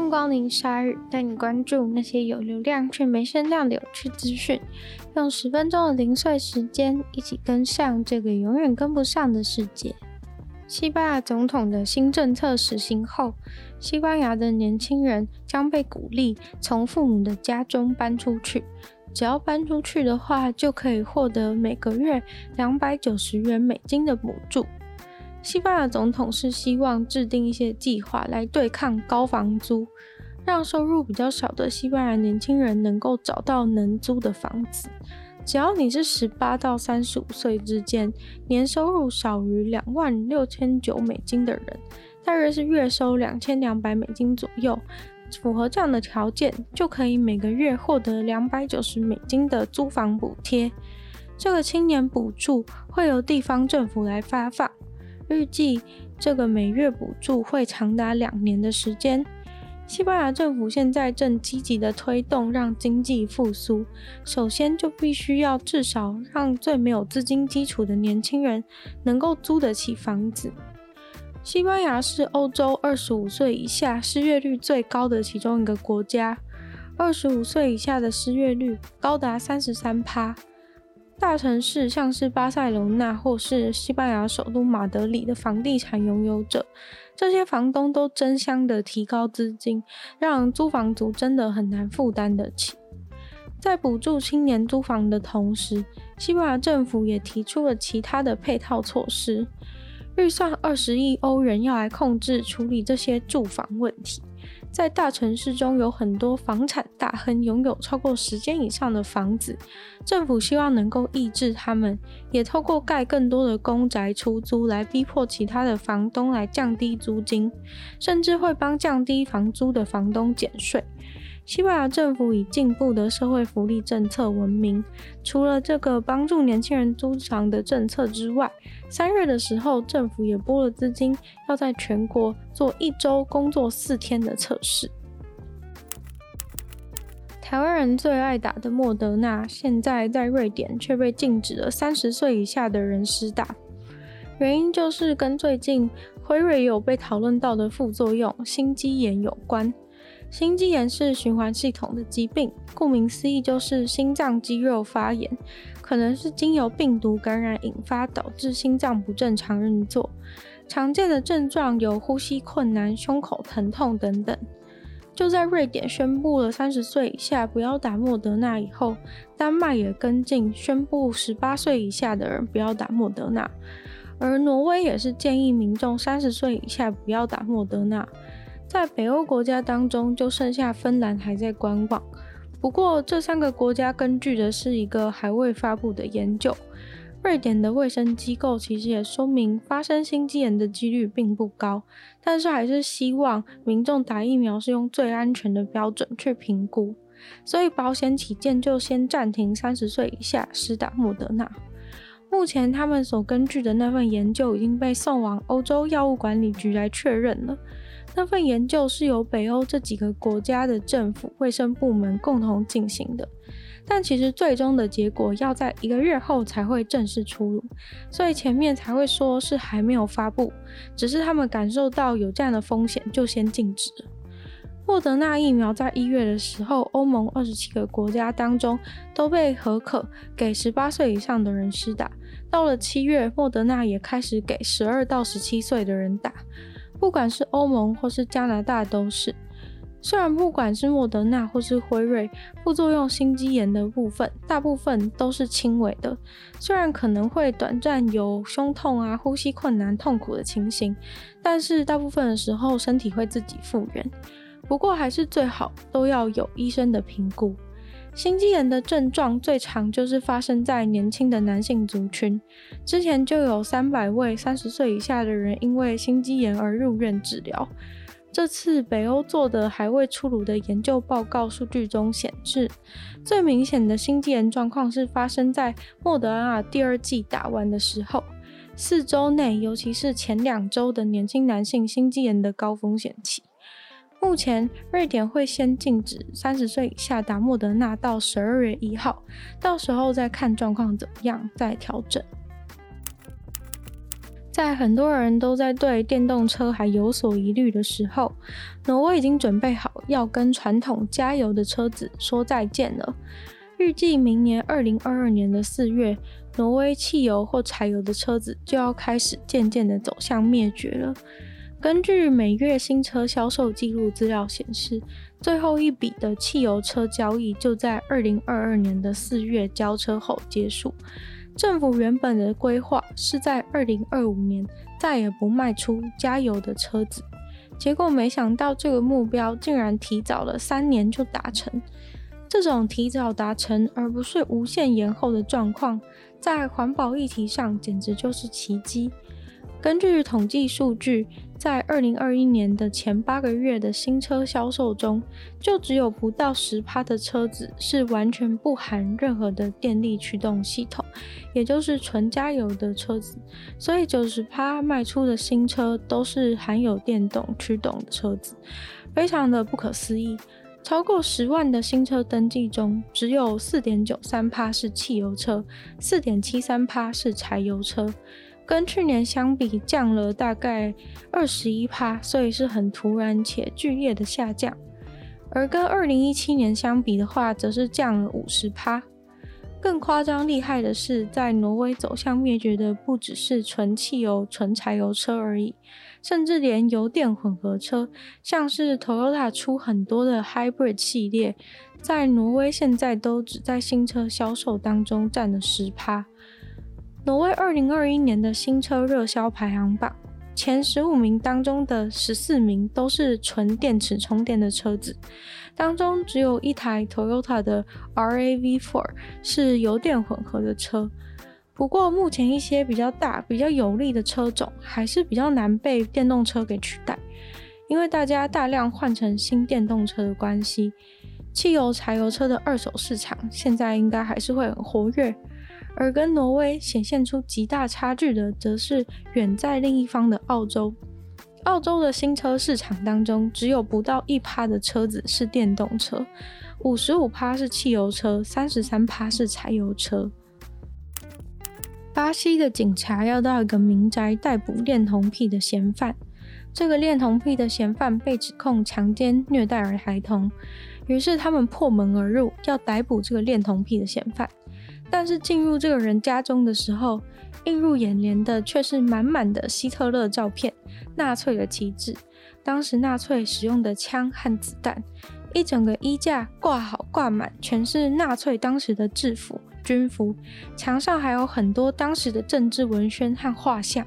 迎光临鲨语，带你关注那些有流量却没声量的有趣资讯。用十分钟的零碎时间，一起跟上这个永远跟不上的世界。西班牙总统的新政策实行后，西班牙的年轻人将被鼓励从父母的家中搬出去。只要搬出去的话，就可以获得每个月两百九十元美金的补助。西班牙总统是希望制定一些计划来对抗高房租，让收入比较少的西班牙年轻人能够找到能租的房子。只要你是十八到三十五岁之间，年收入少于两万六千九美金的人，大约是月收两千两百美金左右，符合这样的条件，就可以每个月获得两百九十美金的租房补贴。这个青年补助会由地方政府来发放。预计这个每月补助会长达两年的时间。西班牙政府现在正积极的推动让经济复苏，首先就必须要至少让最没有资金基础的年轻人能够租得起房子。西班牙是欧洲二十五岁以下失业率最高的其中一个国家，二十五岁以下的失业率高达三十三趴。大城市像是巴塞隆纳或是西班牙首都马德里的房地产拥有者，这些房东都争相的提高资金，让租房族真的很难负担得起。在补助青年租房的同时，西班牙政府也提出了其他的配套措施，预算二十亿欧元要来控制处理这些住房问题。在大城市中有很多房产大亨拥有超过十间以上的房子，政府希望能够抑制他们，也透过盖更多的公宅出租来逼迫其他的房东来降低租金，甚至会帮降低房租的房东减税。西班牙政府以进步的社会福利政策闻名。除了这个帮助年轻人租房的政策之外，三月的时候，政府也拨了资金，要在全国做一周工作四天的测试。台湾人最爱打的莫德纳，现在在瑞典却被禁止了三十岁以下的人施打，原因就是跟最近辉瑞有被讨论到的副作用心肌炎有关。心肌炎是循环系统的疾病，顾名思义就是心脏肌肉发炎，可能是经由病毒感染引发，导致心脏不正常运作。常见的症状有呼吸困难、胸口疼痛等等。就在瑞典宣布了三十岁以下不要打莫德纳以后，丹麦也跟进宣布十八岁以下的人不要打莫德纳，而挪威也是建议民众三十岁以下不要打莫德纳。在北欧国家当中，就剩下芬兰还在观望。不过，这三个国家根据的是一个还未发布的研究。瑞典的卫生机构其实也说明，发生心肌炎的几率并不高，但是还是希望民众打疫苗是用最安全的标准去评估。所以，保险起见，就先暂停三十岁以下施打莫德纳。目前，他们所根据的那份研究已经被送往欧洲药物管理局来确认了。那份研究是由北欧这几个国家的政府卫生部门共同进行的，但其实最终的结果要在一个月后才会正式出炉，所以前面才会说是还没有发布，只是他们感受到有这样的风险，就先禁止了。莫德纳疫苗在一月的时候，欧盟二十七个国家当中都被核可给十八岁以上的人施打，到了七月，莫德纳也开始给十二到十七岁的人打。不管是欧盟或是加拿大都是，虽然不管是莫德纳或是辉瑞，副作用心肌炎的部分大部分都是轻微的，虽然可能会短暂有胸痛啊、呼吸困难、痛苦的情形，但是大部分的时候身体会自己复原。不过还是最好都要有医生的评估。心肌炎的症状最常就是发生在年轻的男性族群，之前就有三百位三十岁以下的人因为心肌炎而入院治疗。这次北欧做的还未出炉的研究报告数据中显示，最明显的心肌炎状况是发生在莫德纳第二季打完的时候，四周内，尤其是前两周的年轻男性心肌炎的高风险期。目前，瑞典会先禁止三十岁以下打莫德纳到十二月一号，到时候再看状况怎么样再调整。在很多人都在对电动车还有所疑虑的时候，挪威已经准备好要跟传统加油的车子说再见了。预计明年二零二二年的四月，挪威汽油或柴油的车子就要开始渐渐的走向灭绝了。根据每月新车销售记录资料显示，最后一笔的汽油车交易就在二零二二年的四月交车后结束。政府原本的规划是在二零二五年再也不卖出加油的车子，结果没想到这个目标竟然提早了三年就达成。这种提早达成而不是无限延后的状况，在环保议题上简直就是奇迹。根据统计数据，在二零二一年的前八个月的新车销售中，就只有不到十趴的车子是完全不含任何的电力驱动系统，也就是纯加油的车子。所以九十趴卖出的新车都是含有电动驱动的车子，非常的不可思议。超过十万的新车登记中，只有四点九三趴是汽油车，四点七三趴是柴油车。跟去年相比，降了大概二十一趴，所以是很突然且剧烈的下降。而跟二零一七年相比的话，则是降了五十趴。更夸张厉害的是，在挪威走向灭绝的不只是纯汽油、纯柴油车而已，甚至连油电混合车，像是 Toyota 出很多的 Hybrid 系列，在挪威现在都只在新车销售当中占了十趴。挪威二零二一年的新车热销排行榜前十五名当中的十四名都是纯电池充电的车子，当中只有一台 Toyota 的 RAV4 是油电混合的车。不过，目前一些比较大、比较有力的车种还是比较难被电动车给取代，因为大家大量换成新电动车的关系，汽油、柴油车的二手市场现在应该还是会很活跃。而跟挪威显现出极大差距的，则是远在另一方的澳洲。澳洲的新车市场当中，只有不到一趴的车子是电动车，五十五趴是汽油车，三十三趴是柴油车。巴西的警察要到一个民宅逮捕恋童癖的嫌犯，这个恋童癖的嫌犯被指控强奸、虐待儿孩童，于是他们破门而入，要逮捕这个恋童癖的嫌犯。但是进入这个人家中的时候，映入眼帘的却是满满的希特勒照片、纳粹的旗帜、当时纳粹使用的枪和子弹，一整个衣架挂好挂满，全是纳粹当时的制服、军服，墙上还有很多当时的政治文宣和画像。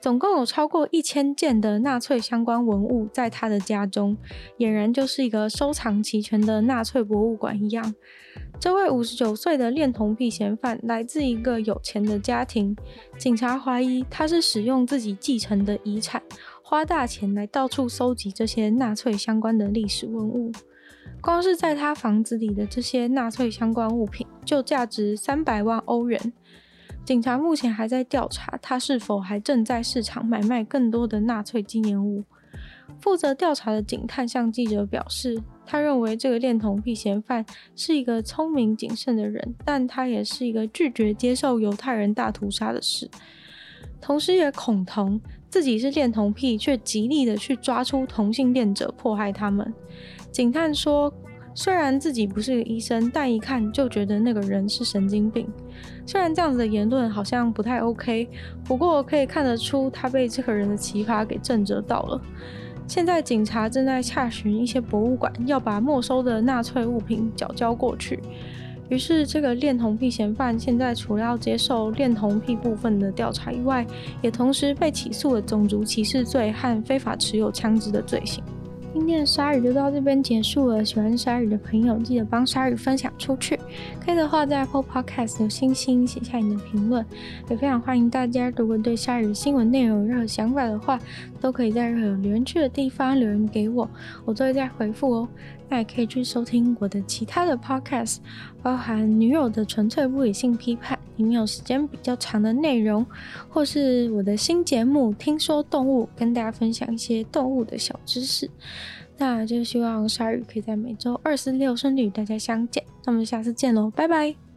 总共有超过一千件的纳粹相关文物在他的家中，俨然就是一个收藏齐全的纳粹博物馆一样。这位五十九岁的恋童癖嫌犯来自一个有钱的家庭，警察怀疑他是使用自己继承的遗产，花大钱来到处搜集这些纳粹相关的历史文物。光是在他房子里的这些纳粹相关物品，就价值三百万欧元。警察目前还在调查他是否还正在市场买卖更多的纳粹纪念物。负责调查的警探向记者表示，他认为这个恋童癖嫌犯是一个聪明谨慎的人，但他也是一个拒绝接受犹太人大屠杀的事，同时也恐同自己是恋童癖，却极力的去抓出同性恋者迫害他们。警探说。虽然自己不是个医生，但一看就觉得那个人是神经病。虽然这样子的言论好像不太 OK，不过可以看得出他被这个人的奇葩给震慑到了。现在警察正在洽询一些博物馆，要把没收的纳粹物品缴交过去。于是，这个恋童癖嫌犯现在除了要接受恋童癖部分的调查以外，也同时被起诉了种族歧视罪和非法持有枪支的罪行。今天的鲨鱼就到这边结束了。喜欢鲨鱼的朋友，记得帮鲨鱼分享出去。可以的话，在 Apple Podcast 有星星写下你的评论。也非常欢迎大家，如果对鲨鱼新闻内容有任何想法的话，都可以在任何留言区的地方留言给我，我都会再回复哦。那也可以去收听我的其他的 podcast，包含《女友的纯粹不理性批判》，里面有时间比较长的内容，或是我的新节目《听说动物》，跟大家分享一些动物的小知识。那就希望鲨鱼可以在每周二、四、六顺利与大家相见。那我们下次见喽，拜拜。